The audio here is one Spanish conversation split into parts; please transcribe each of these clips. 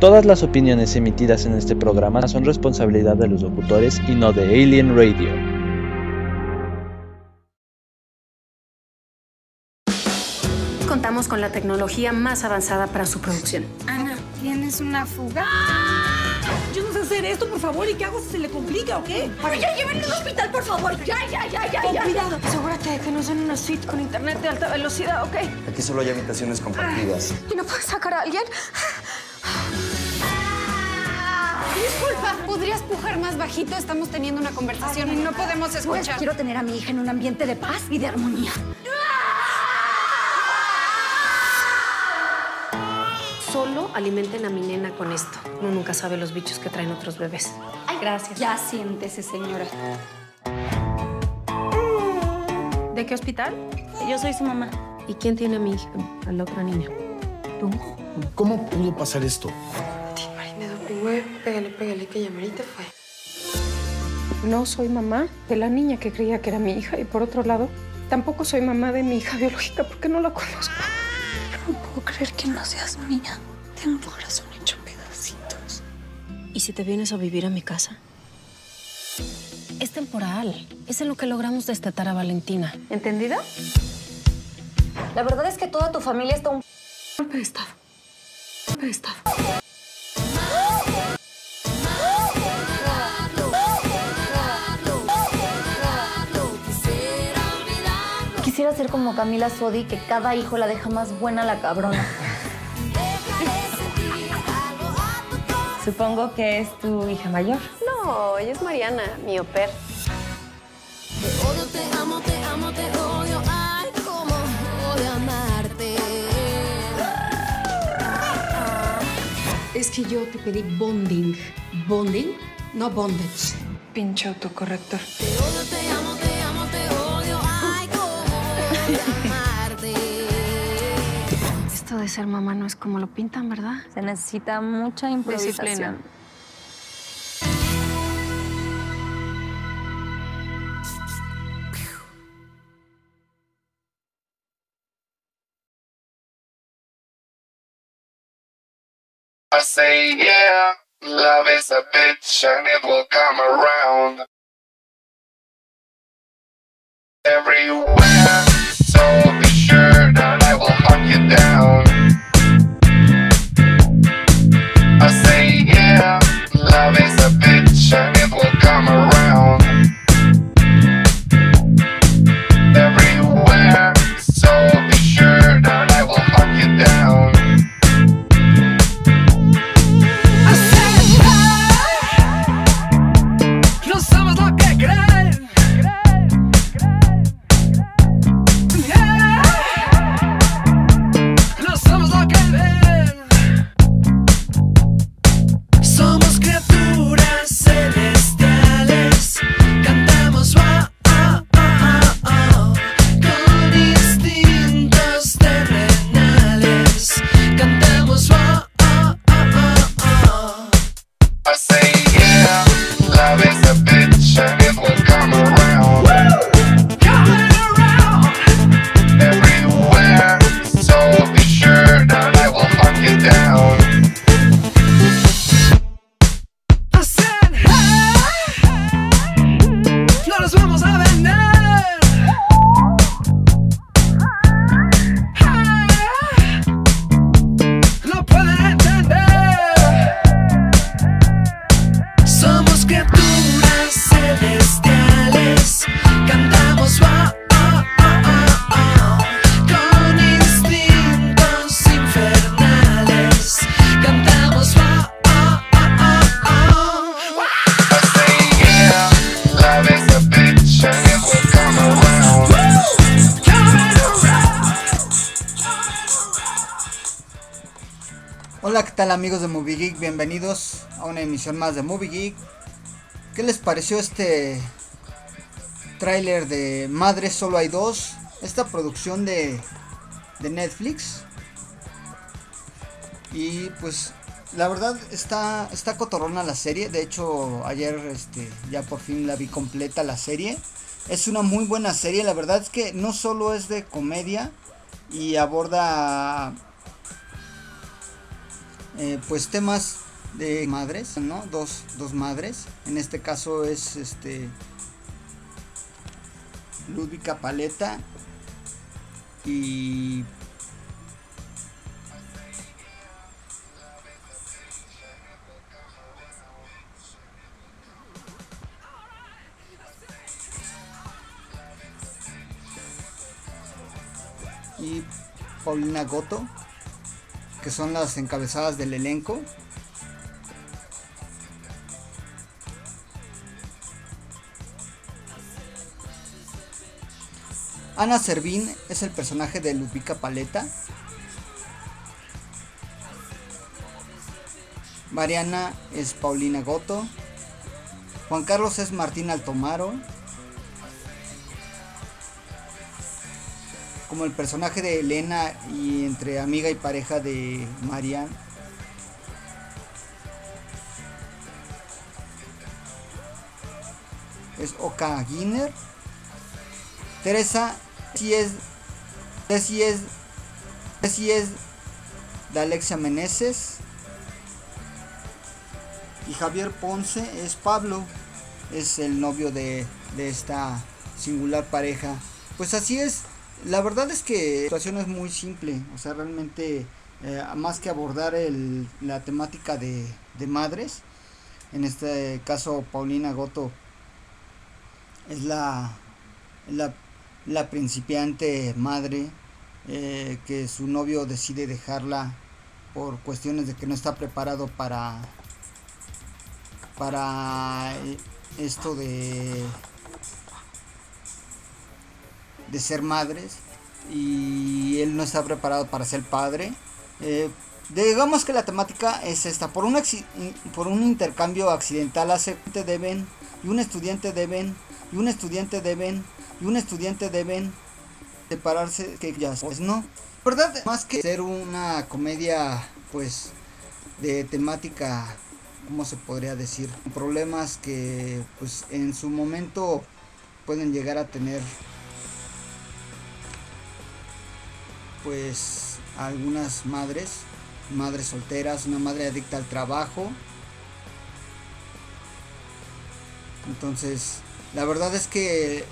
Todas las opiniones emitidas en este programa son responsabilidad de los locutores y no de Alien Radio. Contamos con la tecnología más avanzada para su producción. Ana, tienes una fuga. Yo no sé hacer esto, por favor. ¿Y qué hago si se le complica o qué? Pero ya llévenme al hospital, por favor. Ya, ya, ya, ya, Con ya. cuidado. Asegúrate de que no sean una suite con internet de alta velocidad, ¿ok? Aquí solo hay habitaciones compartidas. ¿Y no puedes sacar a alguien? Disculpa, ¿podrías pujar más bajito? Estamos teniendo una conversación y no podemos escuchar. Quiero tener a mi hija en un ambiente de paz y de armonía. Solo alimenten a mi nena con esto. Uno nunca sabe los bichos que traen otros bebés. Gracias. Ya siéntese, señora. ¿De qué hospital? Yo soy su mamá. ¿Y quién tiene a mi hija? A la otra niña. ¿Tú? ¿Cómo pudo pasar esto? Pégale, pégale, pégale, que ya Marita fue. No soy mamá de la niña que creía que era mi hija y por otro lado, tampoco soy mamá de mi hija biológica porque no la conozco. No puedo creer que no seas mía. Tengo un corazón hecho pedacitos. ¿Y si te vienes a vivir a mi casa? Es temporal. Es en lo que logramos destetar a Valentina. ¿Entendida? La verdad es que toda tu familia está un Golpe de estado. Golpe de estado. Quisiera ser como Camila Sodi, que cada hijo la deja más buena la cabrona. Supongo que es tu hija mayor. No, ella es Mariana, mi au pair. Es que yo te pedí bonding. ¿Bonding? No bondage. Pinche autocorrector. Esto de ser mamá no es como lo pintan, ¿verdad? Se necesita mucha improvisación. Disciplina. Say yeah, love is a bitch and it will come around everywhere. So be sure that I will hunt you down. Emisión más de Movie Geek. ¿Qué les pareció este tráiler de Madre Solo hay dos? Esta producción de, de Netflix. Y pues la verdad está, está cotorrona la serie. De hecho ayer este, ya por fin la vi completa la serie. Es una muy buena serie. La verdad es que no solo es de comedia y aborda eh, pues temas de madres, ¿no? Dos, dos madres. En este caso es este Ludvika Paleta y y Paulina Goto, que son las encabezadas del elenco. Ana Servín es el personaje de Ludvika Paleta. Mariana es Paulina Goto. Juan Carlos es Martín Altomaro. Como el personaje de Elena y entre amiga y pareja de Marian. Es Oka Giner. Teresa si es si es si es de Alexia Meneses. Y Javier Ponce es Pablo es el novio de, de esta singular pareja. Pues así es la verdad es que la situación es muy simple o sea realmente eh, más que abordar la temática de, de madres en este caso Paulina Goto es la, la la principiante madre eh, que su novio decide dejarla por cuestiones de que no está preparado para para esto de de ser madres y él no está preparado para ser padre. Eh, digamos que la temática es esta por un por un intercambio accidental hace deben y un estudiante deben y un estudiante deben y un estudiante deben separarse que ya pues no verdad más que ser una comedia pues de temática cómo se podría decir problemas que pues en su momento pueden llegar a tener pues algunas madres madres solteras una madre adicta al trabajo. Entonces la verdad es que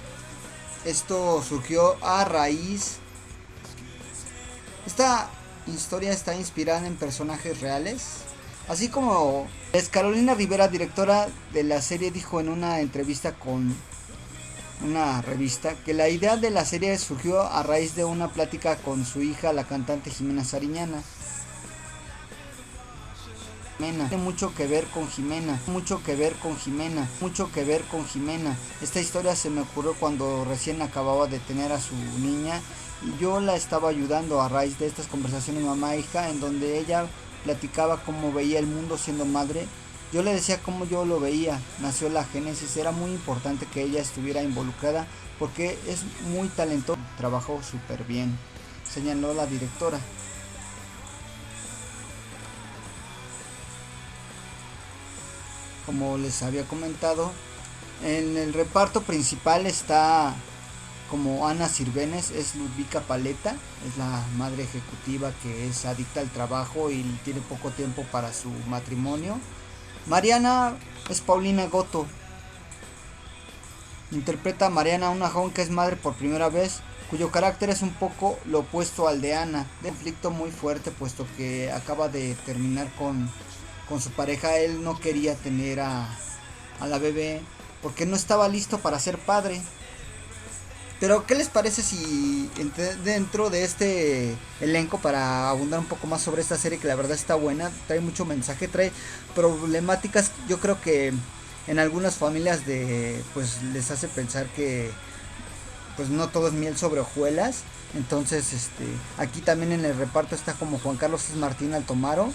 esto surgió a raíz... Esta historia está inspirada en personajes reales. Así como es Carolina Rivera, directora de la serie, dijo en una entrevista con una revista que la idea de la serie surgió a raíz de una plática con su hija, la cantante Jimena Sariñana. Tiene mucho que ver con Jimena, mucho que ver con Jimena, mucho que ver con Jimena. Esta historia se me ocurrió cuando recién acababa de tener a su niña. Y yo la estaba ayudando a raíz de estas conversaciones mamá-hija en donde ella platicaba cómo veía el mundo siendo madre. Yo le decía cómo yo lo veía, nació la génesis, era muy importante que ella estuviera involucrada porque es muy talentosa, trabajó súper bien, señaló la directora. Como les había comentado. En el reparto principal está como Ana Sirvenes, es Ludvika Paleta, es la madre ejecutiva que es adicta al trabajo y tiene poco tiempo para su matrimonio. Mariana es Paulina Goto. Interpreta a Mariana, una joven que es madre por primera vez, cuyo carácter es un poco lo opuesto al de Ana. De conflicto muy fuerte, puesto que acaba de terminar con con su pareja, él no quería tener a, a la bebé porque no estaba listo para ser padre. Pero, ¿qué les parece si dentro de este elenco, para abundar un poco más sobre esta serie, que la verdad está buena, trae mucho mensaje, trae problemáticas, yo creo que en algunas familias de, pues les hace pensar que, pues no todo es miel sobre hojuelas. Entonces, este, aquí también en el reparto está como Juan Carlos Martín Altomaro,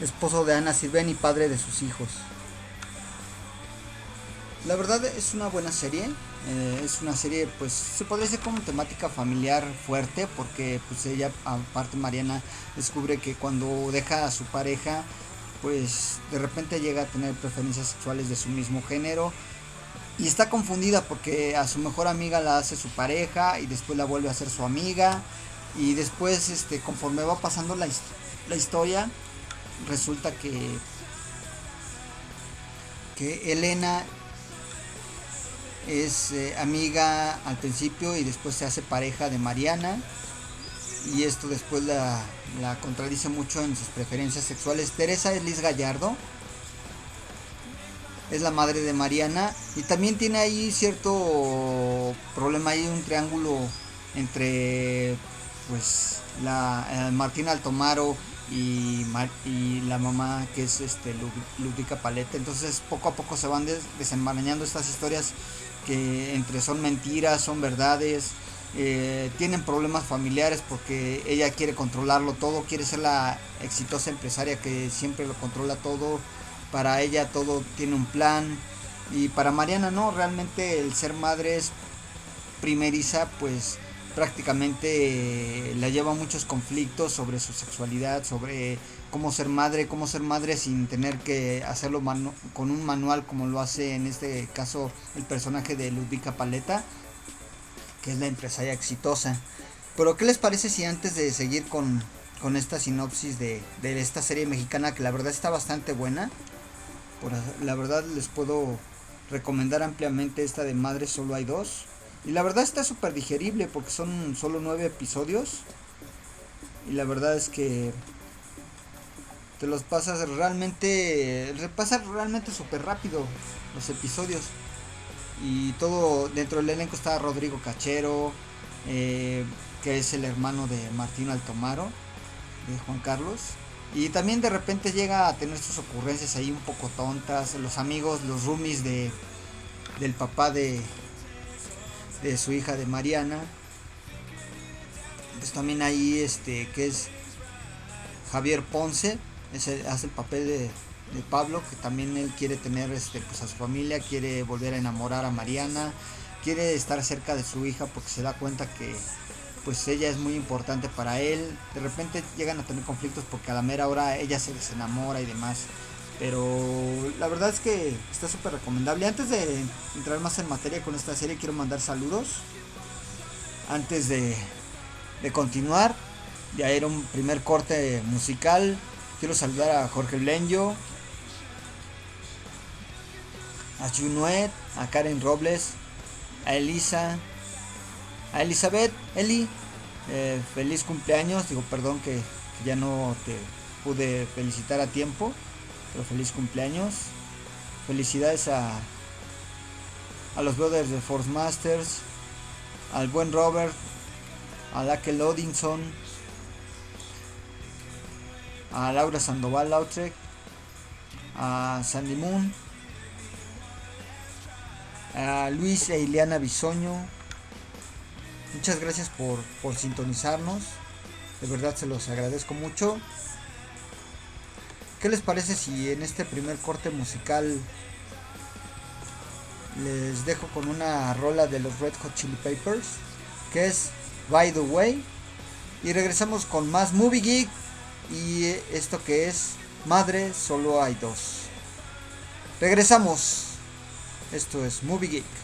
esposo de Ana Sirven y padre de sus hijos. La verdad es una buena serie, eh, es una serie pues se podría decir como temática familiar fuerte porque pues ella aparte Mariana descubre que cuando deja a su pareja pues de repente llega a tener preferencias sexuales de su mismo género y está confundida porque a su mejor amiga la hace su pareja y después la vuelve a hacer su amiga y después este conforme va pasando la, la historia resulta que que Elena es eh, amiga al principio y después se hace pareja de Mariana. Y esto después la, la contradice mucho en sus preferencias sexuales. Teresa es Liz Gallardo, es la madre de Mariana. Y también tiene ahí cierto problema, hay un triángulo entre pues la eh, Martina Altomaro y, y, la mamá que es este Ludwika Paleta. Entonces poco a poco se van des desenmarañando estas historias que entre son mentiras son verdades eh, tienen problemas familiares porque ella quiere controlarlo todo quiere ser la exitosa empresaria que siempre lo controla todo. Para ella todo tiene un plan. Y para Mariana no, realmente el ser madre es primeriza pues prácticamente eh, la lleva muchos conflictos sobre su sexualidad, sobre cómo ser madre, cómo ser madre sin tener que hacerlo con un manual como lo hace en este caso el personaje de Ludwika Paleta, que es la empresaria exitosa. Pero ¿qué les parece si antes de seguir con, con esta sinopsis de, de esta serie mexicana que la verdad está bastante buena, la verdad les puedo recomendar ampliamente esta de Madre Solo hay dos. Y la verdad está súper digerible porque son solo nueve episodios. Y la verdad es que te los pasas realmente, repasas realmente súper rápido los episodios. Y todo dentro del elenco está Rodrigo Cachero, eh, que es el hermano de Martín Altomaro, de Juan Carlos. Y también de repente llega a tener sus ocurrencias ahí un poco tontas. Los amigos, los roomies de, del papá de, de su hija de Mariana. Pues también ahí este que es Javier Ponce, ese, hace el papel de, de, Pablo, que también él quiere tener este, pues a su familia, quiere volver a enamorar a Mariana, quiere estar cerca de su hija porque se da cuenta que pues ella es muy importante para él. De repente llegan a tener conflictos porque a la mera hora ella se desenamora y demás. Pero la verdad es que está súper recomendable. Antes de entrar más en materia con esta serie, quiero mandar saludos. Antes de, de continuar, ya era un primer corte musical. Quiero saludar a Jorge Lenyo, a Junuet, a Karen Robles, a Elisa, a Elizabeth, Eli, eh, feliz cumpleaños. Digo, perdón que, ya no te pude felicitar a tiempo, pero feliz cumpleaños. Felicidades a, a los brothers de Force Masters, al buen Robert, a Lakel Odinson, a Laura Sandoval Lautrec, a Sandy Moon, a Luis e Ileana Bisoño, Muchas gracias por, sintonizarnos. De verdad se los agradezco mucho. ¿Qué les parece si en este primer corte musical les dejo con una rola de los Red Hot Chili Peppers? Que es By the Way. Y regresamos con más Movie Geek. Y esto que es Madre, solo hay dos. Regresamos. Esto es Movie Geek.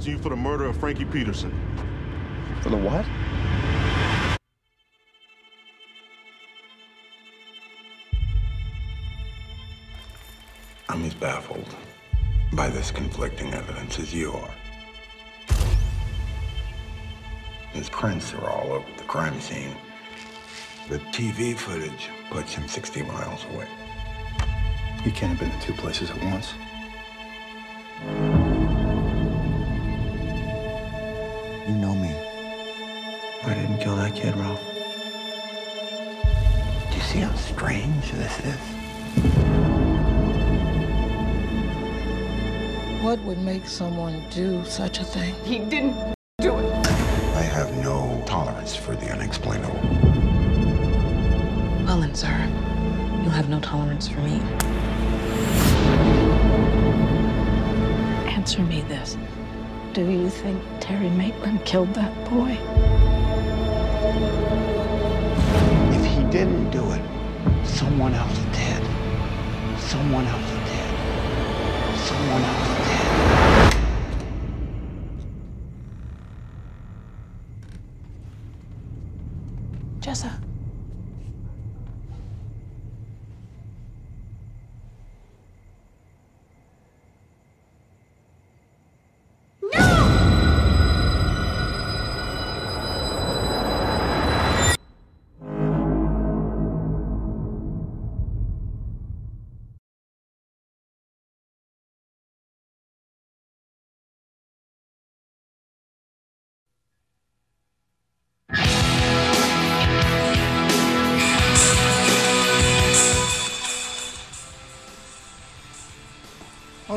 Arresting you for the murder of Frankie Peterson. For the what? I'm as baffled by this conflicting evidence as you are. His prints are all over the crime scene. The TV footage puts him 60 miles away. He can't have been in two places at once. Didn't kill that kid, Ralph. Do you see how strange this is? What would make someone do such a thing? He didn't do it. I have no tolerance for the unexplainable. Well then, sir, you'll have no tolerance for me. Answer me this. Do you think Terry Maitland killed that boy? If he didn't do it, someone else did. Someone else did. Someone else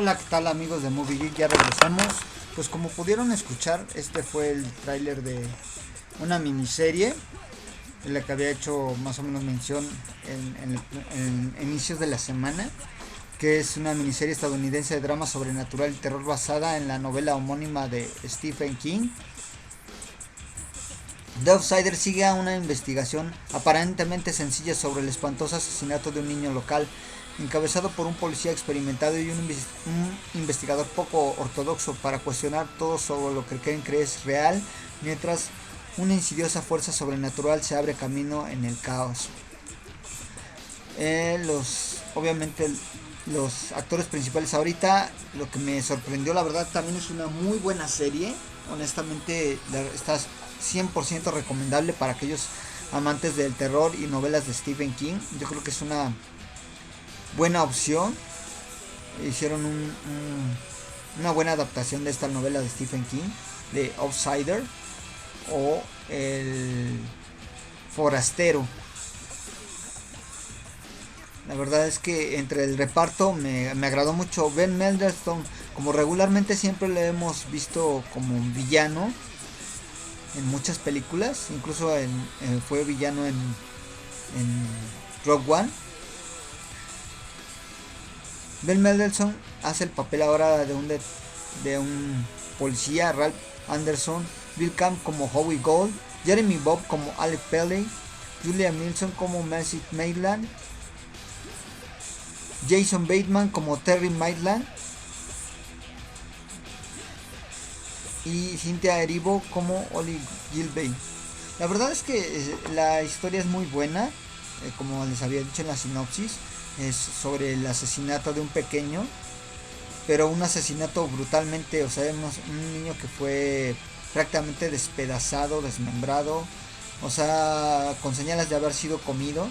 Hola, ¿qué tal amigos de Movie Geek? Ya regresamos. Pues como pudieron escuchar, este fue el tráiler de una miniserie en la que había hecho más o menos mención en, en en inicios de la semana, que es una miniserie estadounidense de drama sobrenatural y terror basada en la novela homónima de Stephen King. The Outsider sigue a una investigación aparentemente sencilla sobre el espantoso asesinato de un niño local, encabezado por un policía experimentado y un, investigador poco ortodoxo para cuestionar todo sobre lo que creen que es real, mientras una insidiosa fuerza sobrenatural se abre camino en el caos. Eh, los, obviamente los actores principales ahorita, lo que me sorprendió la verdad también es una muy buena serie, honestamente está 100% recomendable para aquellos amantes del terror y novelas de Stephen King, yo creo que es una buena opción, hicieron un, un, una buena adaptación de esta novela de Stephen King, de Outsider o El Forastero. La verdad es que entre el reparto me, me, agradó mucho Ben Mendelsohn, como regularmente siempre le hemos visto como un villano en muchas películas, incluso en, eh, fue villano en, en Rogue One. Ben Mendelsohn hace el papel ahora de un, de, un policía, Ralph Anderson, Bill Camp como Howie Gold, Jeremy Bob como Alec Pelley, Julia Milson como Mercy Maitland, Jason Bateman como Terry Maitland y Cynthia Erivo como Oli Gilbey. La verdad es que eh, la historia es muy buena, eh, como les había dicho en la sinopsis, es sobre el asesinato de un pequeño, pero un asesinato brutalmente, o sea, un niño que fue prácticamente despedazado, desmembrado, o sea, con señales de haber sido comido.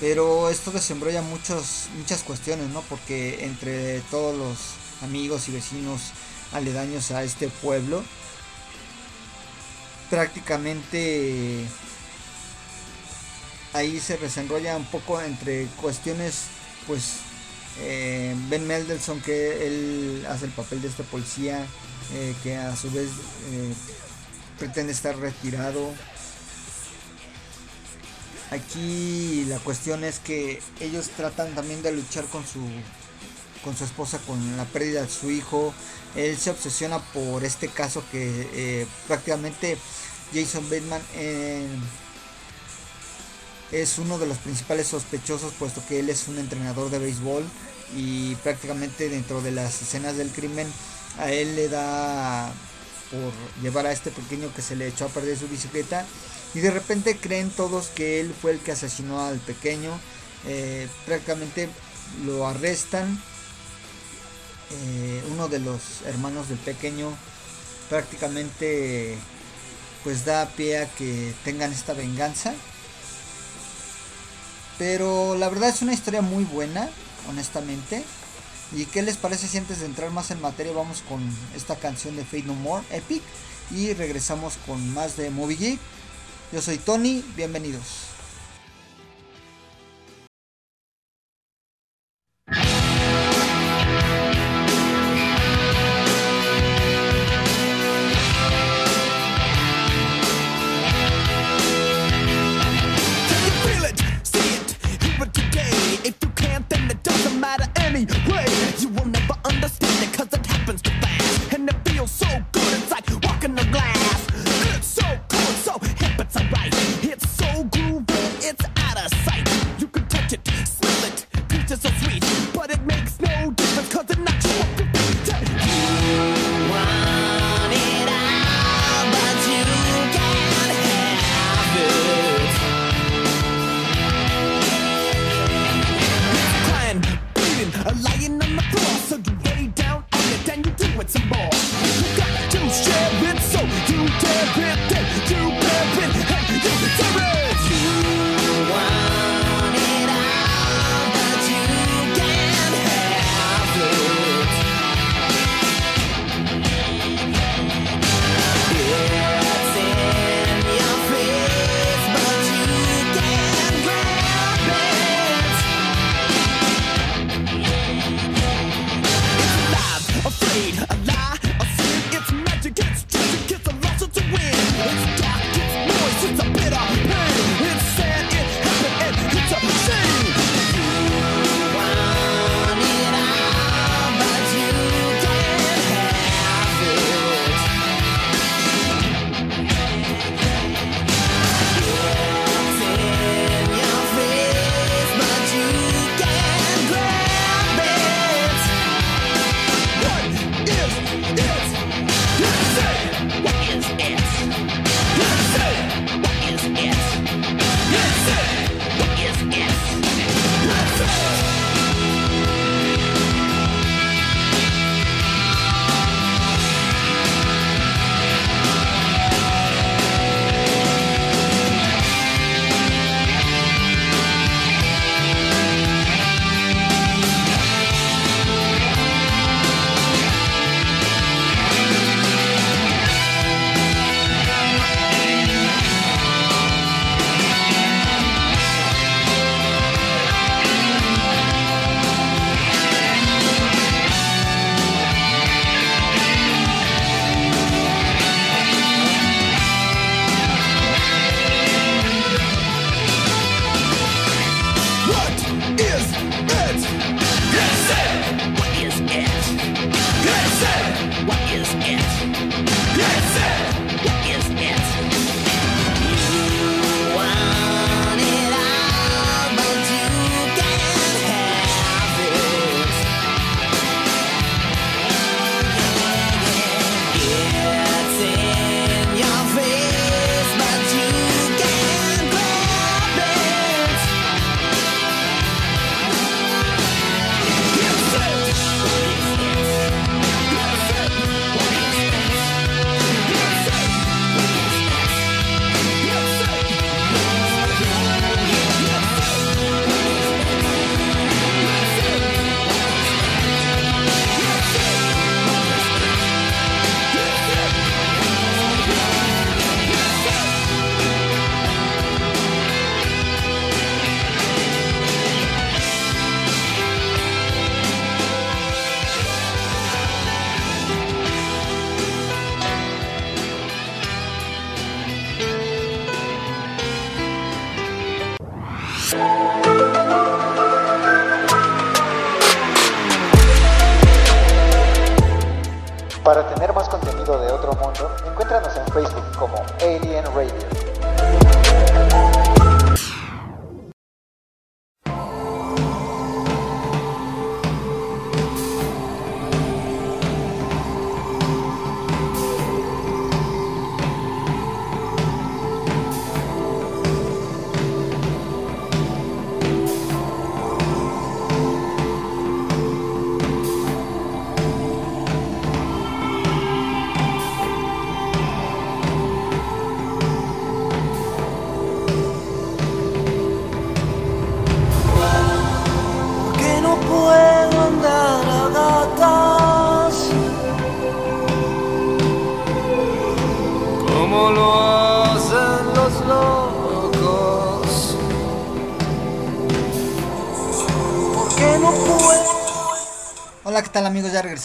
Pero esto desembrolla muchos, muchas cuestiones, ¿no? Porque entre todos los amigos y vecinos aledaños a este pueblo, prácticamente ahí se desenrolla un poco entre cuestiones, pues eh, Ben Mendelsohn que él hace el papel de este policía, eh, que a su vez eh, pretende estar retirado Aquí la cuestión es que ellos tratan también de luchar con su con su esposa con la pérdida de su hijo. Él se obsesiona por este caso que prácticamente Jason Bateman es uno de los principales sospechosos puesto que él es un entrenador de béisbol y prácticamente dentro de las escenas del crimen a él le da por llevar a este pequeño que se le echó a perder su bicicleta y de repente creen todos que él fue el que asesinó al pequeño. Eh, prácticamente lo arrestan. Eh, uno de los hermanos del pequeño prácticamente pues da pie a que tengan esta venganza. Pero la verdad es una historia muy buena, honestamente. ¿Y qué les parece si antes de entrar más en materia vamos con esta canción de Fate No More, Epic? Y regresamos con más de Movie Geek. Yo soy Tony, bienvenidos.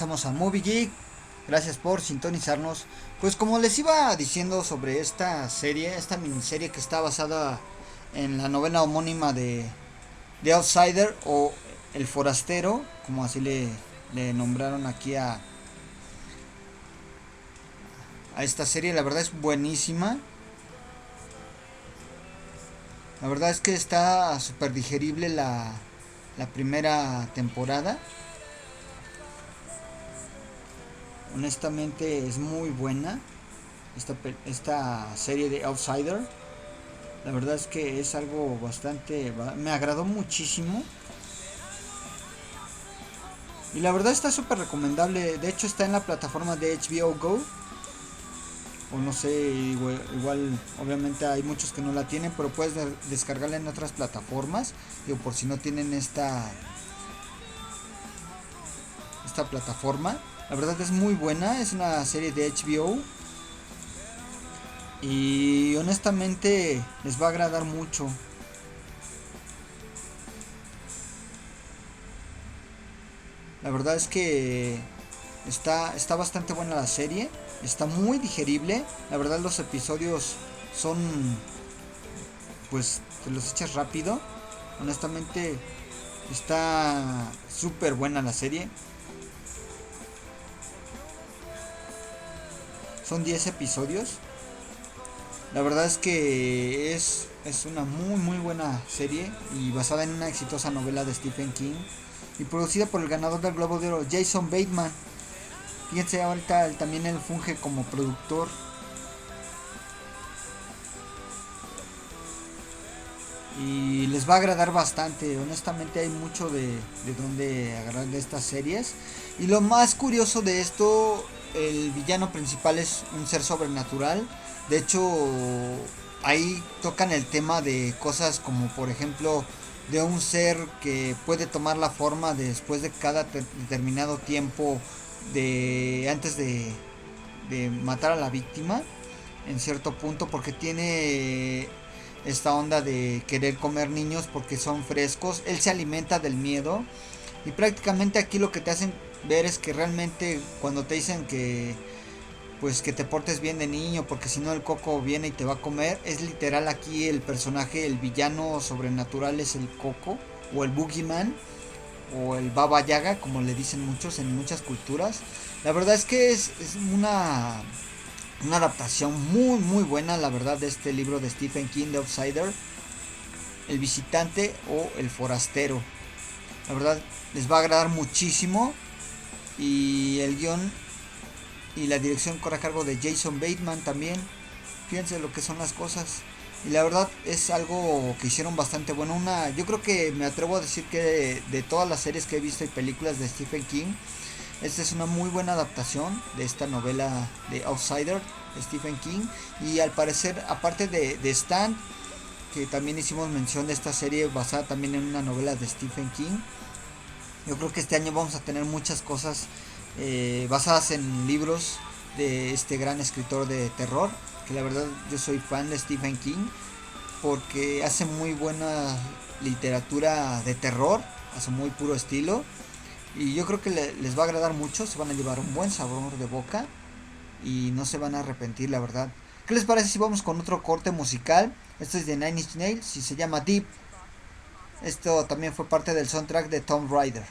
Regresamos a Movie Geek. Gracias por sintonizarnos. Pues como les iba diciendo sobre esta serie, esta miniserie que está basada en la novela homónima de The Outsider o El Forastero, como así le, nombraron aquí a, a esta serie. La verdad es buenísima. La verdad es que está súper digerible la primera temporada. Honestamente es muy buena esta, esta serie de Outsider. La verdad es que es algo bastante... ba- Me agradó muchísimo. Y la verdad está súper recomendable. De hecho está en la plataforma de HBO Go. O no sé, igual, obviamente hay muchos que no la tienen, pero puedes de- descargarla en otras plataformas. Digo, por si no tienen esta esta plataforma. La verdad es muy buena, es una serie de HBO. Y honestamente les va a agradar mucho. La verdad es que está, está bastante buena la serie. Está muy digerible. La verdad los episodios son... Pues te los echas rápido. Honestamente está súper buena la serie. Son 10 episodios. La verdad es que es, es una muy muy buena serie y basada en una exitosa novela de Stephen King y producida por el ganador del Globo de Oro, Jason Bateman. Fíjense, ahorita también él funge como productor. Y les va a agradar bastante. Honestamente hay mucho de, de donde agarrar de estas series. Y lo más curioso de esto, el villano principal es un ser sobrenatural. De hecho, ahí tocan el tema de cosas como por ejemplo de un ser que puede tomar la forma después de cada te- determinado tiempo de antes de, de matar a la víctima en cierto punto porque tiene esta onda de querer comer niños porque son frescos él se alimenta del miedo y prácticamente aquí lo que te hacen ver es que realmente cuando te dicen que pues que te portes bien de niño porque si no el coco viene y te va a comer es literal aquí el personaje el villano sobrenatural es el coco o el boogeyman o el baba yaga como le dicen muchos en muchas culturas. La verdad es que es, es una una adaptación muy muy buena la verdad de este libro de Stephen King de Outsider el visitante o el forastero. La verdad les va a agradar muchísimo y el guion y la dirección corre a cargo de Jason Bateman también. Fíjense lo que son las cosas. Y la verdad es algo que hicieron bastante bueno. Una, yo creo que me atrevo a decir que de, todas las series que he visto y películas de Stephen King, esta es una muy buena adaptación de esta novela de Outsider de Stephen King. Y al parecer, aparte de, de Stan, que también hicimos mención de esta serie basada también en una novela de Stephen King. Yo creo que este año vamos a tener muchas cosas eh, basadas en libros de este gran escritor de terror, que la verdad yo soy fan de Stephen King, porque hace muy buena literatura de terror, su muy puro estilo, y yo creo que le- les va a agradar mucho, se van a llevar un buen sabor de boca y no se van a arrepentir, la verdad. ¿Qué les parece si vamos con otro corte musical? Este es de Nine Inch Nails y se llama Deep. Esto también fue parte del soundtrack de Tomb Raider.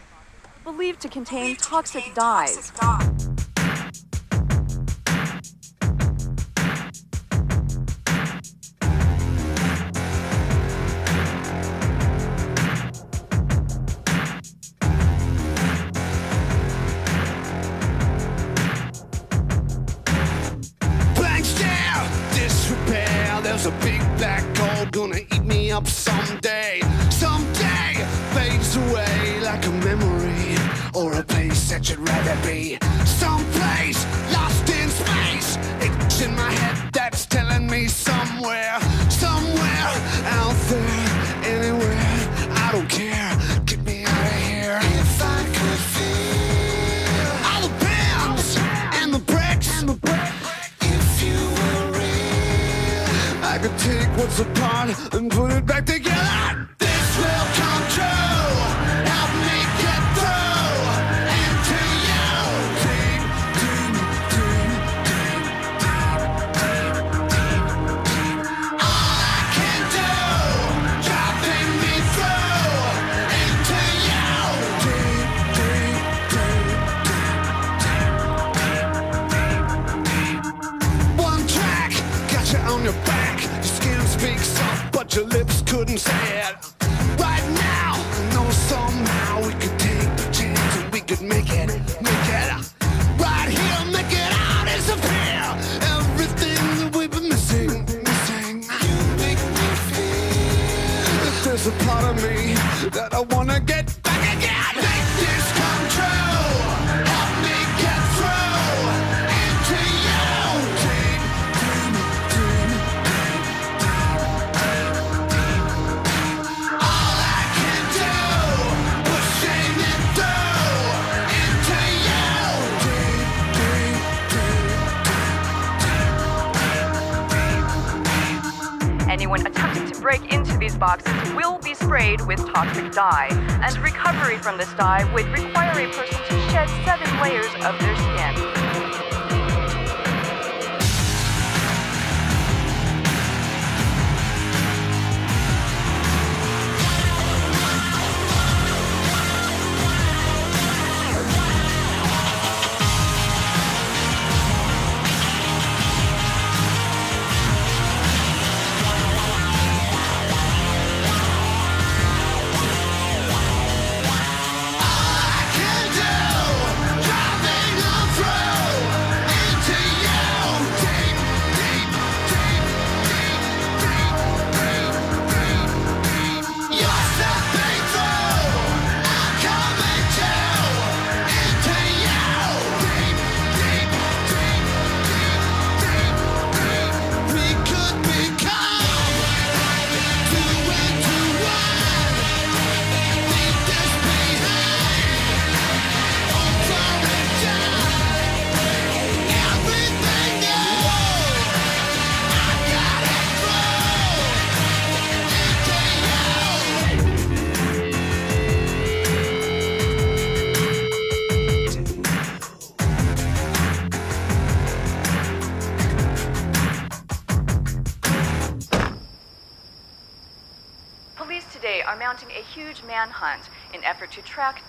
I with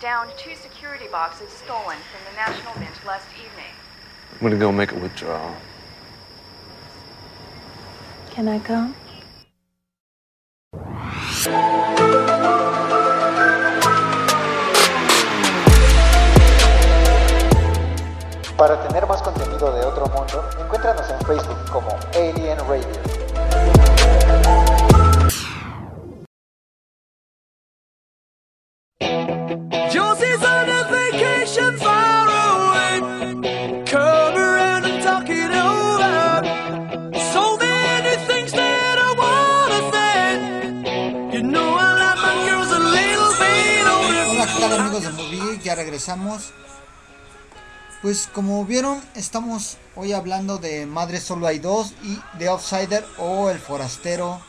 downed two security boxes stolen from the National Mint last evening. I'm gonna go make a withdrawal. Can I come? Para tener más contenido de otro mundo, encuéntranos en Facebook como Alien Radio. regresamos. Pues como vieron, estamos hoy hablando de Madre Solo Hay Dos y The Outsider o El Forastero.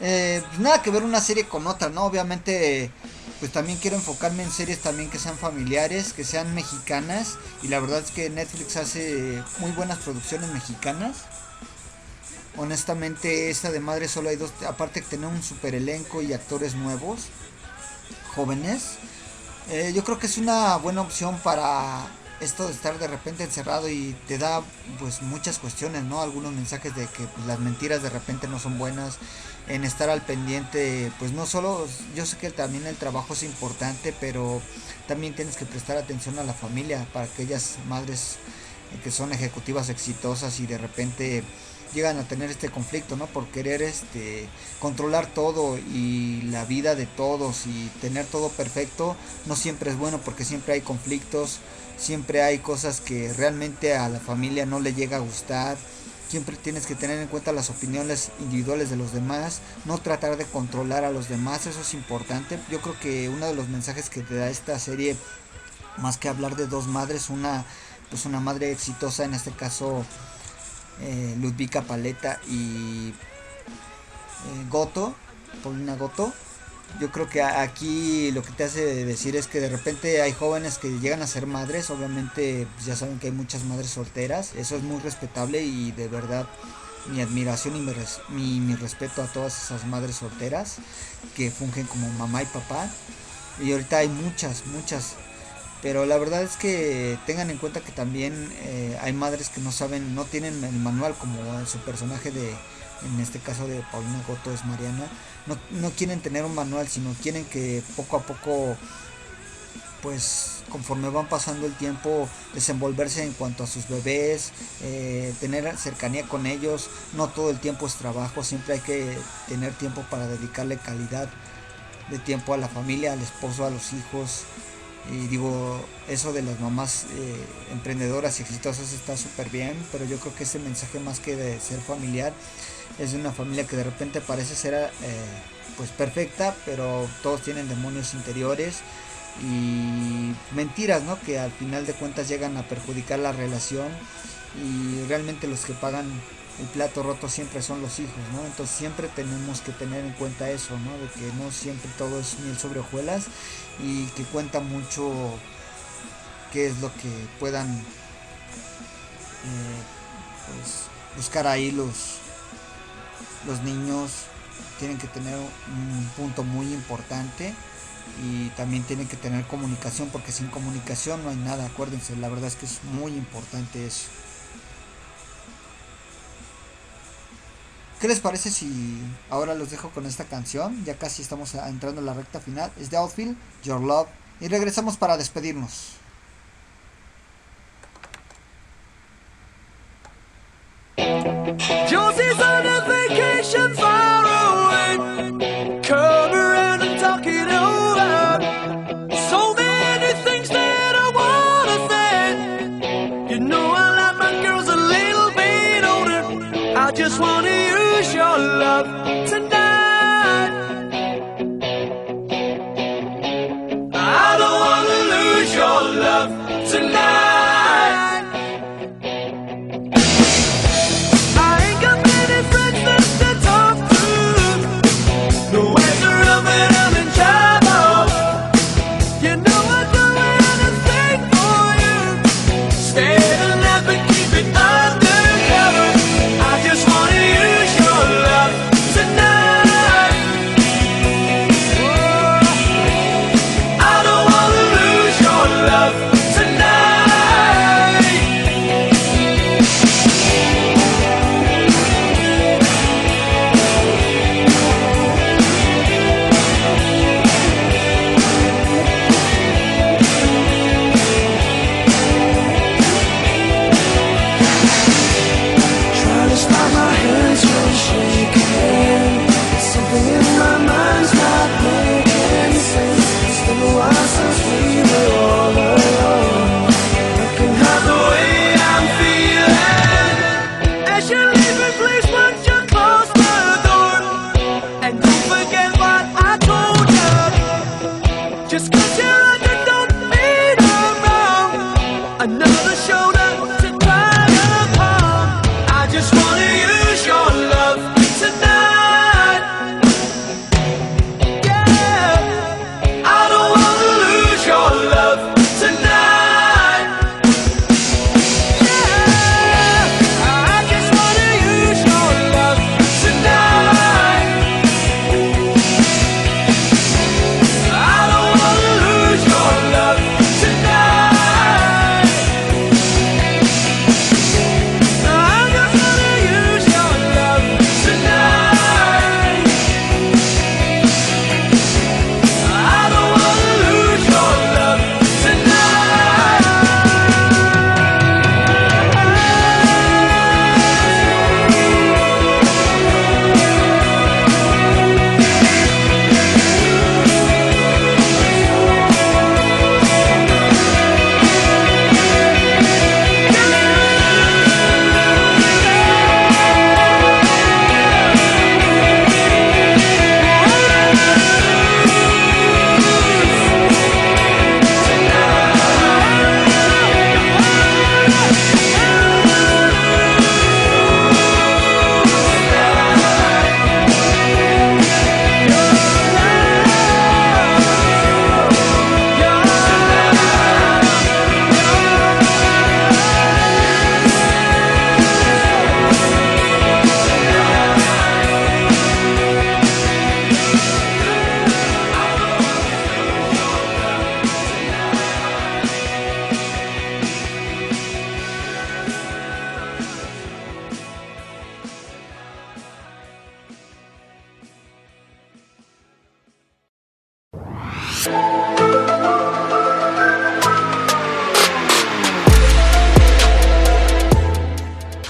Eh, pues nada que ver una serie con otra, ¿no? Obviamente, pues también quiero enfocarme en series también que sean familiares, que sean mexicanas. Y la verdad es que Netflix hace muy buenas producciones mexicanas. Honestamente, esta de Madre Solo Hay Dos, aparte de tener un super elenco y actores nuevos, jóvenes, eh, yo creo que es una buena opción para esto de estar de repente encerrado y te da pues muchas cuestiones, ¿no? Algunos mensajes de que pues, las mentiras de repente no son buenas, en estar al pendiente, pues no solo, yo sé que también el trabajo es importante, pero también tienes que prestar atención a la familia para aquellas madres eh, que son ejecutivas exitosas y de repente llegan a tener este conflicto, ¿no? Por querer este controlar todo y la vida de todos y tener todo perfecto, no siempre es bueno porque siempre hay conflictos, siempre hay cosas que realmente a la familia no le llega a gustar. Siempre tienes que tener en cuenta las opiniones individuales de los demás, no tratar de controlar a los demás, eso es importante. Yo creo que uno de los mensajes que te da esta serie, más que hablar de dos madres, una pues una madre exitosa, en este caso eh, Ludvika Paleta y eh, Goto, Paulina Goto. Yo creo que aquí lo que te hace decir es que de repente hay jóvenes que llegan a ser madres, obviamente pues ya saben que hay muchas madres solteras, eso es muy respetable y de verdad mi admiración y mi, mi respeto a todas esas madres solteras que fungen como mamá y papá. Y ahorita hay muchas, muchas. Pero la verdad es que tengan en cuenta que también eh, hay madres que no saben, no tienen el manual como su personaje de, en este caso de Paulina Goto es Mariana, no, no quieren tener un manual, sino quieren que poco a poco, pues conforme van pasando el tiempo, desenvolverse en cuanto a sus bebés, eh, tener cercanía con ellos, no todo el tiempo es trabajo, siempre hay que tener tiempo para dedicarle calidad de tiempo a la familia, al esposo, a los hijos. Y digo, eso de las mamás eh, emprendedoras y exitosas está súper bien, pero yo creo que ese mensaje más que de ser familiar es de una familia que de repente parece ser eh, pues perfecta, pero todos tienen demonios interiores y mentiras, ¿no? Que al final de cuentas llegan a perjudicar la relación y realmente los que pagan el plato roto siempre son los hijos, ¿no? Entonces siempre tenemos que tener en cuenta eso, ¿no? De que no siempre todo es miel sobre hojuelas y que cuenta mucho qué es lo que puedan eh, pues, buscar ahí los, los niños. Tienen que tener un punto muy importante y también tienen que tener comunicación porque sin comunicación no hay nada, acuérdense, la verdad es que es muy importante eso. ¿Qué les parece si ahora los dejo con esta canción? Ya casi estamos entrando en la recta final. Es de Outfield, Your Love. Y regresamos para despedirnos.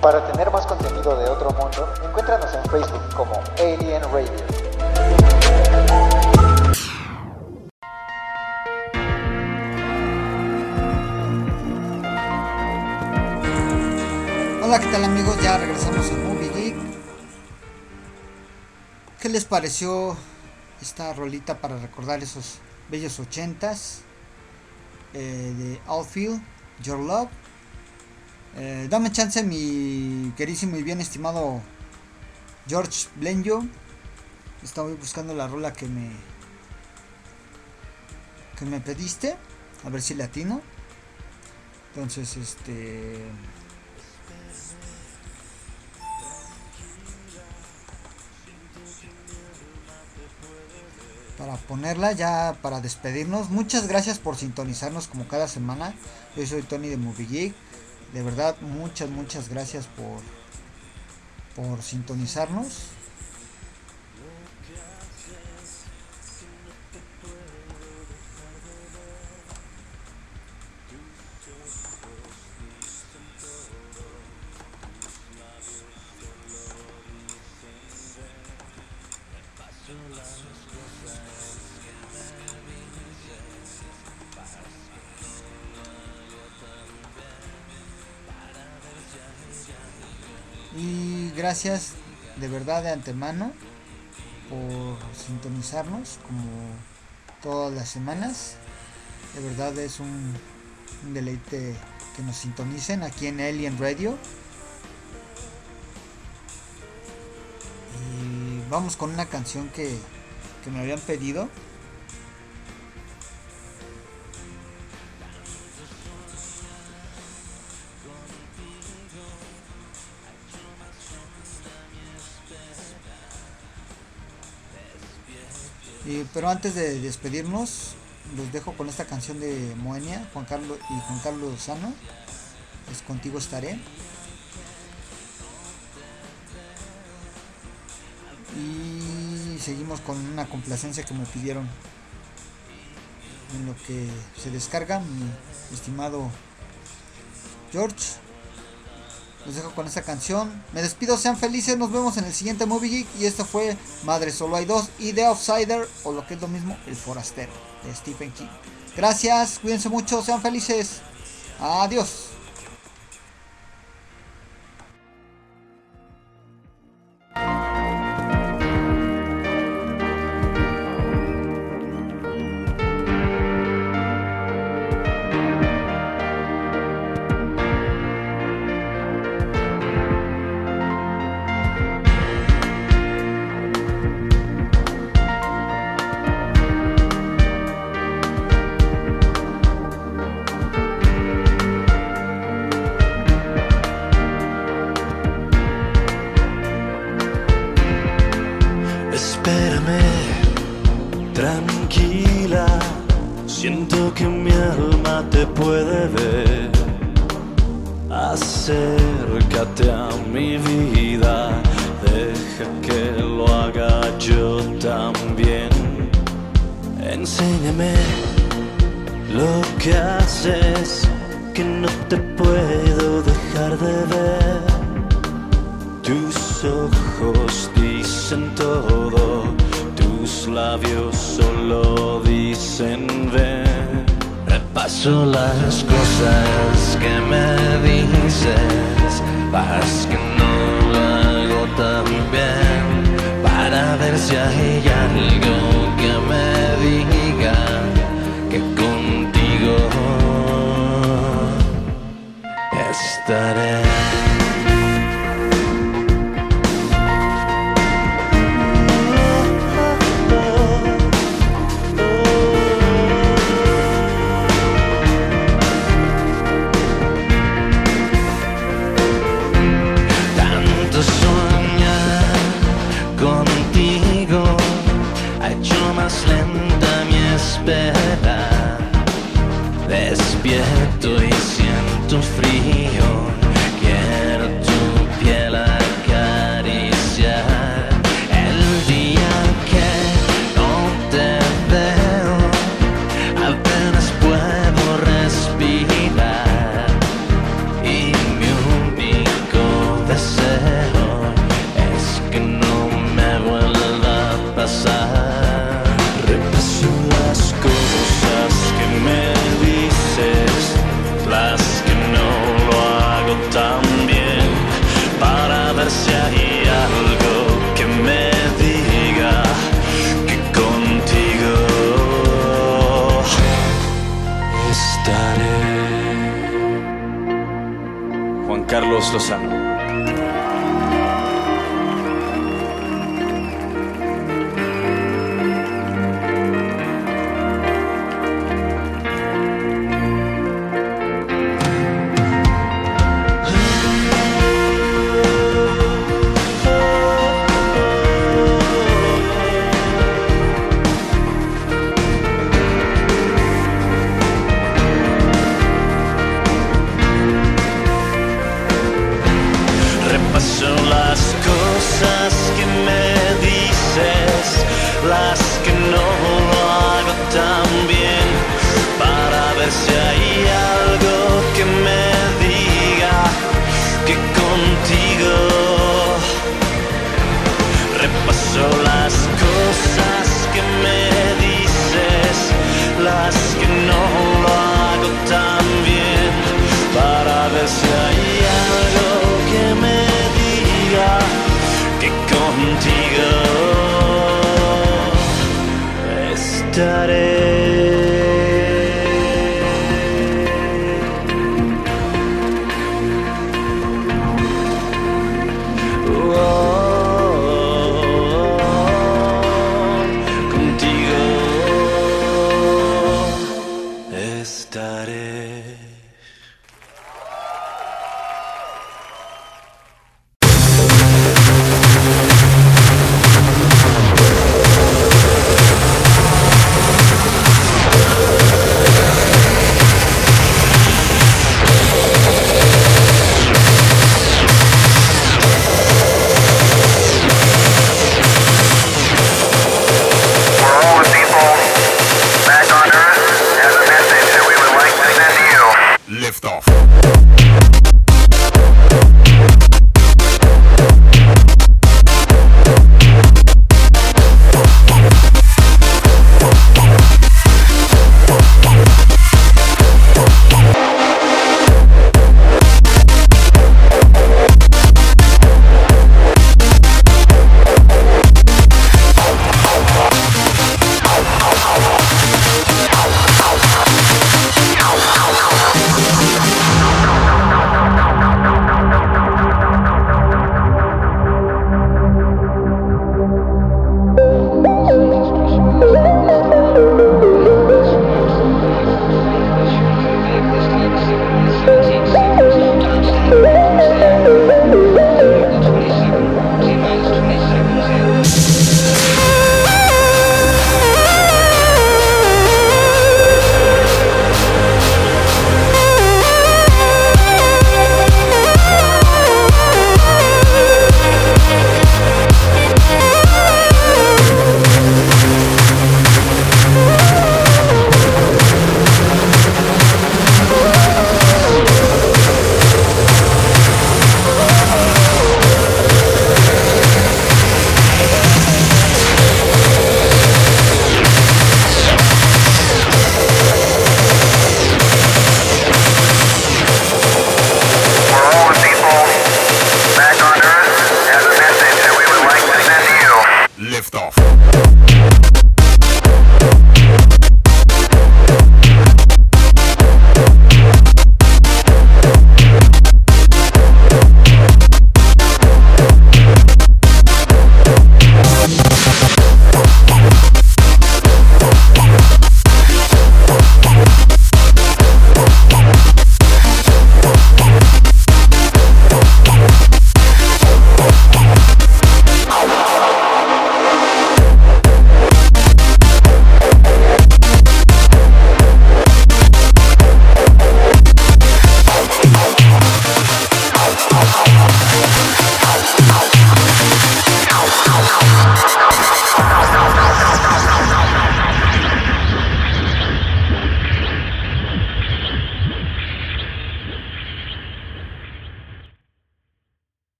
Para tener más contenido de otro mundo, encuéntranos en Facebook como Alien Radio. Hola, ¿qué tal amigos? Ya regresamos a Movie Geek. ¿Qué les pareció esta rolita para recordar esos bellos ochentas? Eh, de Outfield, Your Love. Eh, dame chance, mi querísimo y bien estimado George Blenjo. Estaba buscando la rola que me que me pediste. A ver si latino. Entonces, este. Para ponerla ya para despedirnos. Muchas gracias por sintonizarnos como cada semana. Yo soy Tony de Movie Geek. De verdad, muchas, muchas gracias por, por sintonizarnos. Gracias de verdad de antemano por sintonizarnos como todas las semanas. De verdad es un, deleite que nos sintonicen aquí en Alien Radio. Y vamos con una canción que, que me habían pedido. Pero antes de despedirnos, los dejo con esta canción de Moenia, Juan Carlos y Juan Carlos Lozano. Es contigo estaré. Y seguimos con una complacencia que me pidieron en lo que se descarga mi estimado George. Los dejo con esta canción. Me despido, sean felices. Nos vemos en el siguiente Movie Geek. Y esto fue Madre Solo hay dos. Y The Outsider, o lo que es lo mismo, El Forastero, de Stephen King. Gracias, cuídense mucho, sean felices. Adiós. Espérame, tranquila. Siento que mi alma te puede ver. Acércate a mi vida, deja que lo haga yo también. Enséñame lo que haces, que no te puedo dejar de ver. Tus ojos dicen todo, tus labios solo dicen ven. Repaso las cosas que me dices, vas que no lo hago tan bien, para ver si hay algo que me diga que contigo estaré.